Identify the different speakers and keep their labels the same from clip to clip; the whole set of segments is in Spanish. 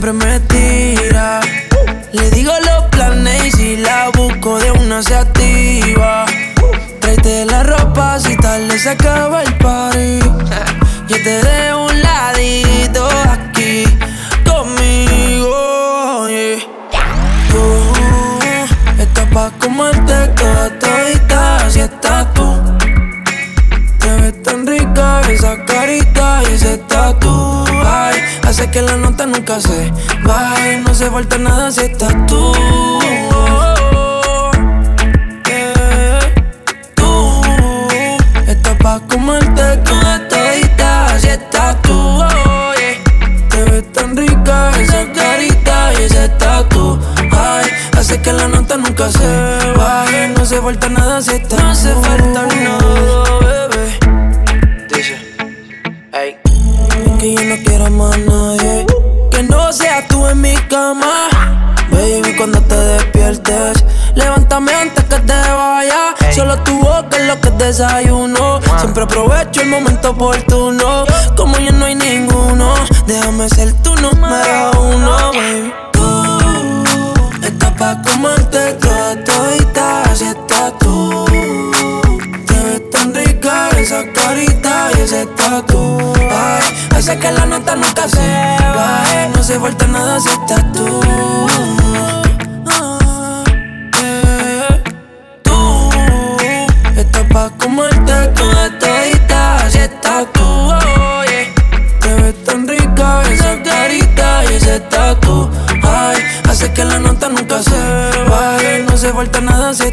Speaker 1: siempre me tira. Le digo los planes y si la busco de una se activa. Tráete la ropa si tarde se acaba el party. Yo te dejo un ladito aquí conmigo. yeah. Tú estás pa' comerte toda todita si estás tú. Te ves tan rica esa carita y ese tatu. Hace que la nota nunca se baje. No se falta nada si estás tú. Yeah. Tú estás pa' comerte toda todita si estás tú. Oh, yeah. Te ves tan rica esa carita y ese tatu. Ay, hace que la nota nunca se baje. No se falta nada si estás No falta desayuno. Siempre aprovecho el momento oportuno. Como ya no hay ninguno, déjame ser tu número uno, baby. Tú estás pa' comerte toda todita, así estás tú. Te ves tan rica esa carita y ese tatu. Ay, hace que la nota nunca se baje. No se falta nada si estás tú. Pa' comerte toda todita si estás tú. Oh. Te ves tan rica esa carita y ese tatu. Ay, hace que la nota nunca se baje. No se falta nada si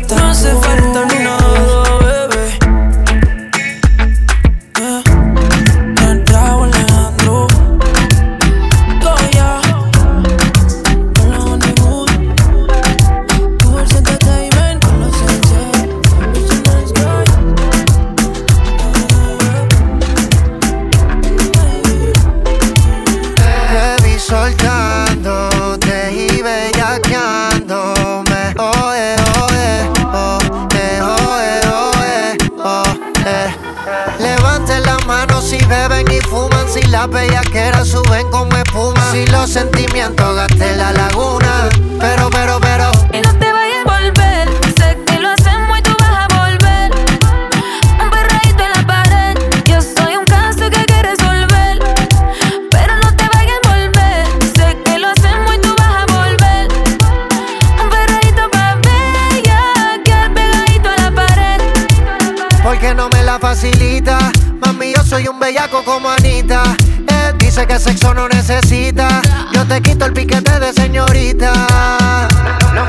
Speaker 2: Las suben como espuma. Si los sentimientos gasté la laguna. Sexo no necesita. Yo te quito el piquete de señorita.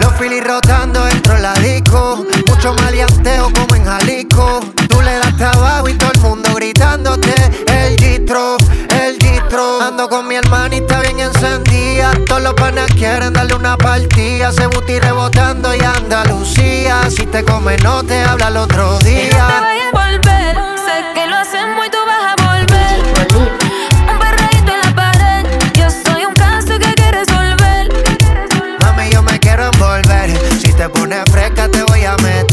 Speaker 2: Los filis rotando dentro de la disco. Mucho maleanteo como en Jalisco. Tú le das trabajo y todo el mundo gritándote. El distro, el distro. Ando con mi hermanita bien encendida. Todos los panas quieren darle una partida. Se buti rebotando y Andalucía. Si te come, no te habla el otro
Speaker 3: Y no te
Speaker 2: día.
Speaker 3: vayas a volver.
Speaker 2: Pones fresca, te voy a meter.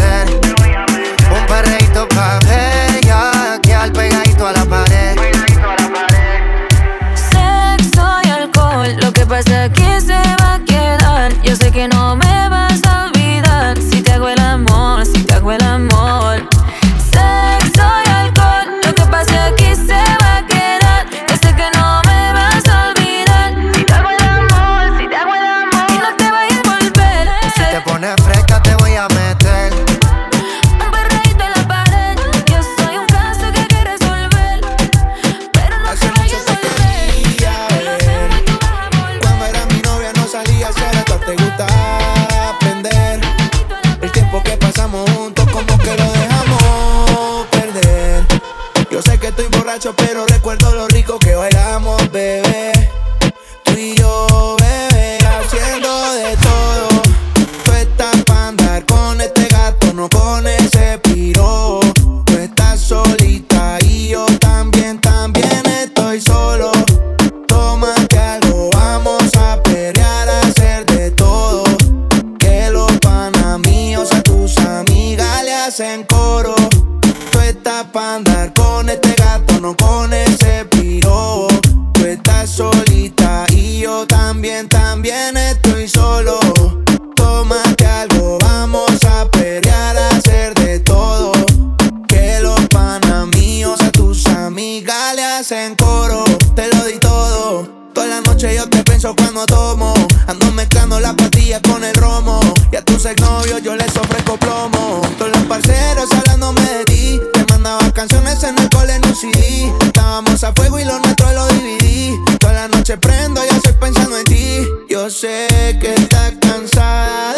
Speaker 4: Las pastillas con el romo. Y a tus exnovios yo les ofrezco plomo. Todos los parceros hablándome de ti. Te mandaba canciones en el cole en un CD. Estábamos a fuego y lo nuestro lo dividí. Toda la noche prendo, ya estoy pensando en ti. Yo sé que estás cansada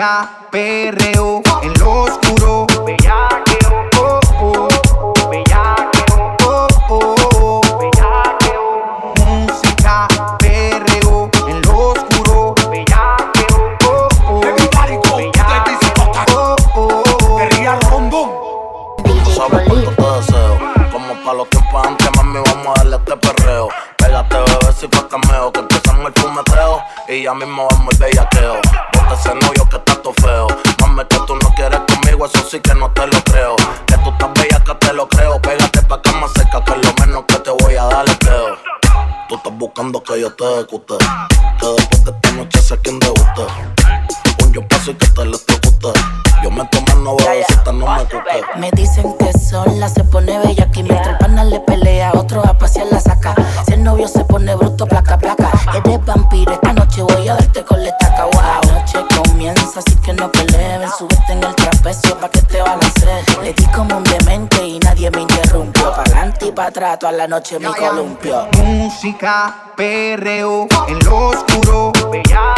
Speaker 5: Perreo, en lo oscuro. Bellaqueo, oh, oh. Bellaqueo, oh, oh. Bellaqueo. Música, perreo, en lo oscuro. Bellaqueo, oh, oh. Bellaqueo, oh, oh.
Speaker 6: DJ
Speaker 7: sabes cuánto te deseo. Como pa' los tiempos antes, mami, vamos a darle este perreo. Pégate, bebé, si fue cameo. Que empezamos el fumeteo y ya mismo vamos el bellaqueo. Bota ese novio que está todo feo. Mami, que tú no quieres conmigo, eso sí que no te lo creo. Que tú estás bella, que te lo creo. Pégate pa' acá más cerca, que lo menos que te voy a dar es creo. Tú estás buscando que yo te ejecute. Que después de esta noche sé quién debuste. Un yo paso y que te electrocute. Yo me tomo no bebecita, no me cuque.
Speaker 8: Me dicen que sola se pone bella aquí mientras el pana le pelea, otro a pasear la saca. Si el novio se pone bruto, placa, placa. Eres vampiro, esta noche voy a darte con la estaca. Wow, comienza, así que no peleen. Súbete en el trapecio pa' que te balancee. Le di como un demente y nadie me interrumpió. Pa' para atrás toda la noche me columpio.
Speaker 5: Música, perreo, en lo oscuro. Bellaqueo,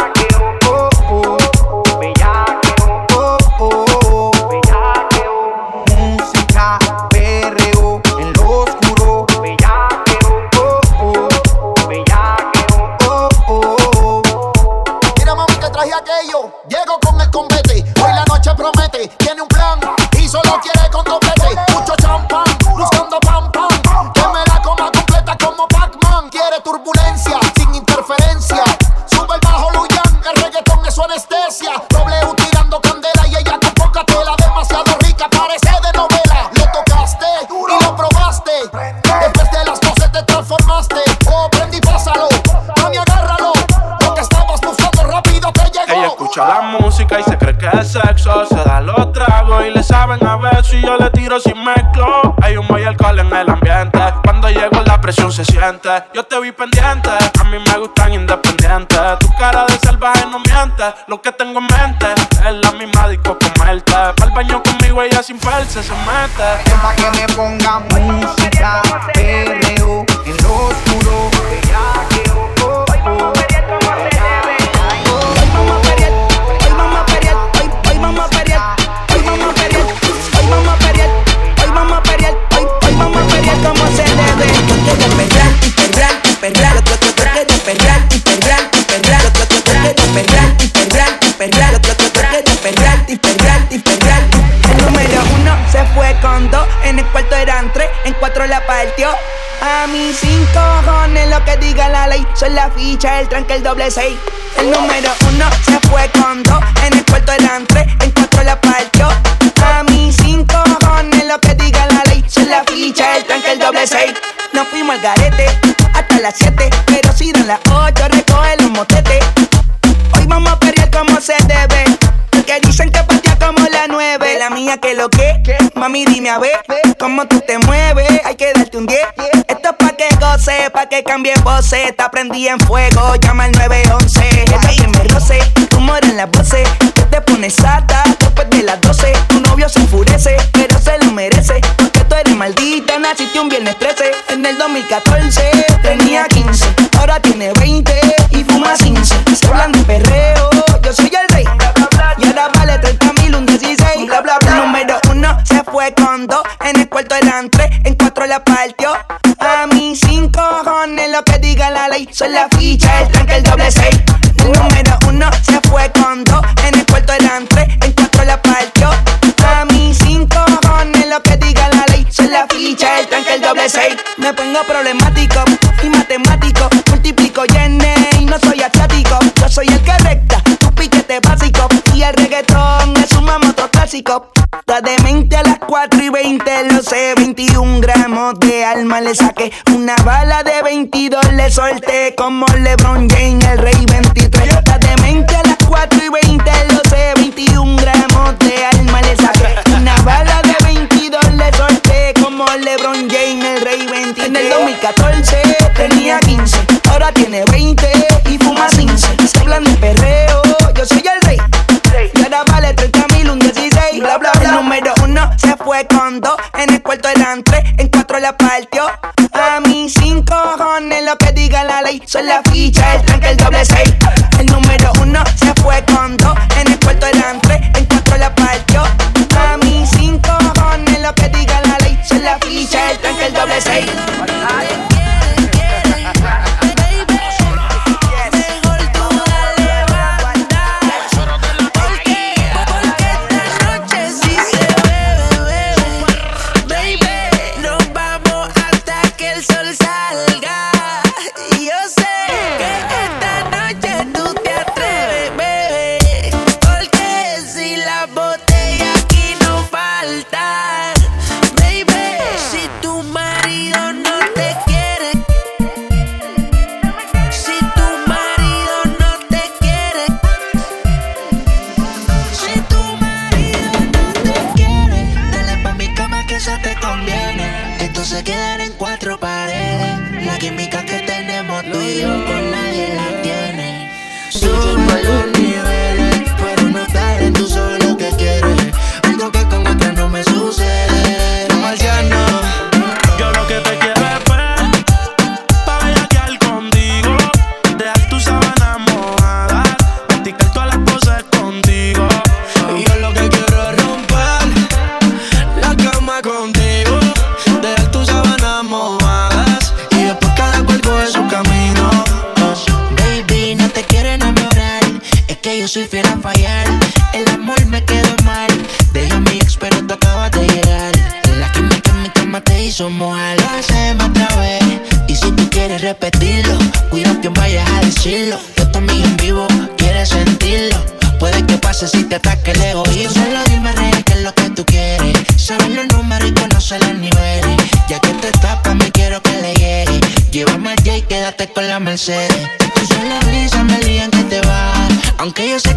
Speaker 9: prendí, pásalo. Agárralo. Lo que estabas buscando rápido te llegó.
Speaker 10: Ella escucha la música y se cree que es sexo. Se da los tragos y le saben a beso. Y yo le tiro sin mezclo. Hay humo y alcohol en el ambiente. Cuando llego la presión se siente. Yo te vi pendiente. A mí me gustan independientes. Tu cara de salvaje no Lo que tengo en mente es la misma disco comerte. Pa'l baño conmigo ella sin perse se mete.
Speaker 5: Es pa' que me ponga música, perreo, en lo oscuro.
Speaker 11: El tranque, el doble seis. El número uno se fue con dos pa' que cambie voces. Te prendí en fuego, llama al 911 Esta que me roce, humor en las voces te pones sata, después de las 12 Tu novio se enfurece, pero se lo merece. Porque tú eres maldita, naciste un viernes 13 En el 2014 tenía 15 Ahora tiene 20 y fuma 15 Se hablan de perreo, yo soy el rey. Y ahora vale 30 mil, un 16 Bla bla bla. Número uno se fue con dos En el cuarto eran tres, en cuatro la partió Son la ficha, el tranque, el doble seis doble seis. Me pongo problemático y matemático. Multiplico yenes y no soy asiático. Yo soy el que recta, tu piquete básico. Y el reggaetón es un otro clásico. Está demente a las 4 y 20, lo sé. 21 gramos de alma le saqué. Una bala de 22 le solté. Como LeBron James, el rey 23 Está demente a las 4 y 20, lo sé. 21 gramos de alma le saqué el 2014 tenía 15 Ahora tiene 20 y fuma 15 Se hablan de perreo, yo soy el rey. Y ahora vale 30 mil, un 16 Bla bla bla. El número uno se fue con dos En el cuarto eran tres, en cuatro la partió. A mí sin cojones lo que diga la ley Son la ficha, el tranque, el doble seis. El número uno se fue con dos soy fiel a fallar. El
Speaker 1: amor me quedó mal. Deja mi ex, pero tú acabas de llegar. La química en mi cama te hizo mojar. Lo
Speaker 12: hacemos otra vez. Y si tú quieres repetirlo, cuida que vayas a decirlo. Yo también en vivo, quieres sentirlo. Puede que pase si te ataque el egoísmo. Solo dime real que es lo que tú quieres. Sabes los números y conoce los niveles. Ya que te tapas, me quiero que le llegue. Llévame al J y quédate con la Mercedes. Aunque yo sé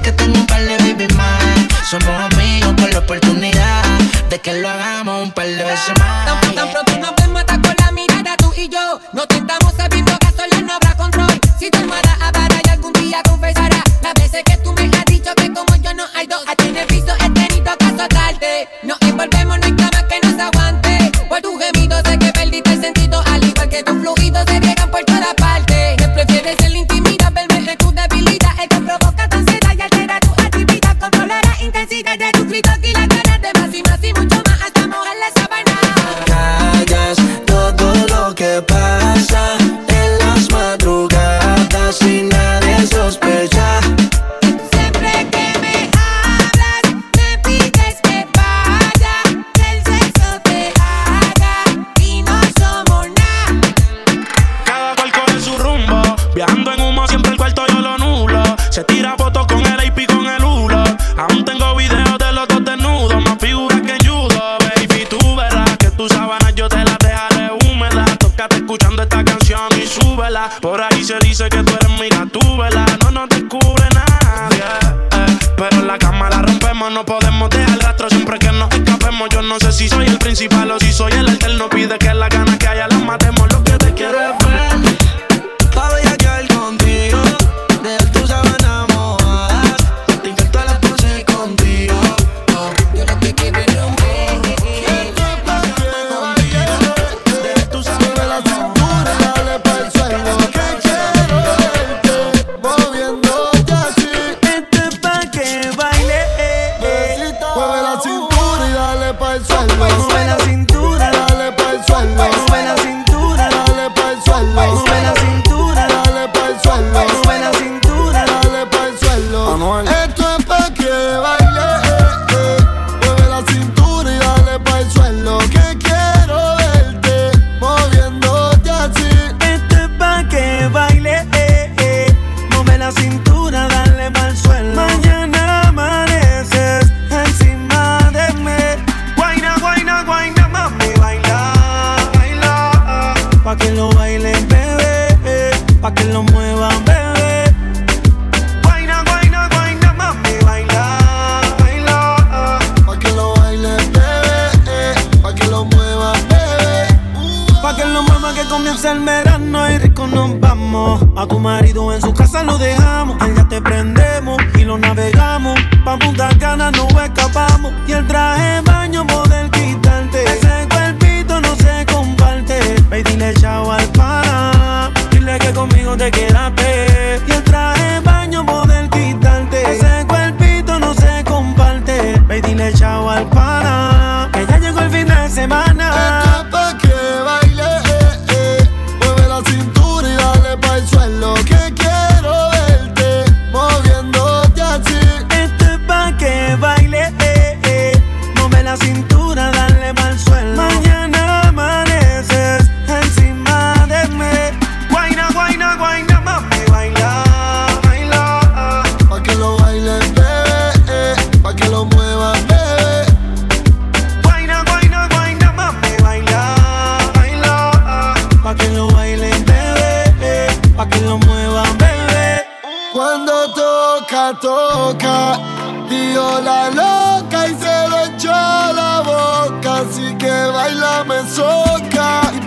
Speaker 13: A tu
Speaker 14: marido en su casa lo dejamos, allá te prendemos y lo navegamos. Pa' Punta ganas no escapamos y el traje baño poder quitarte. Ese cuerpito no se comparte. Ve dile chao al pana, dile que conmigo te quedaste. Y el traje baño poder quitarte. Ese cuerpito no se comparte. Ve dile chao al pana, que ya llegó el fin de semana.
Speaker 9: el
Speaker 14: bailame soca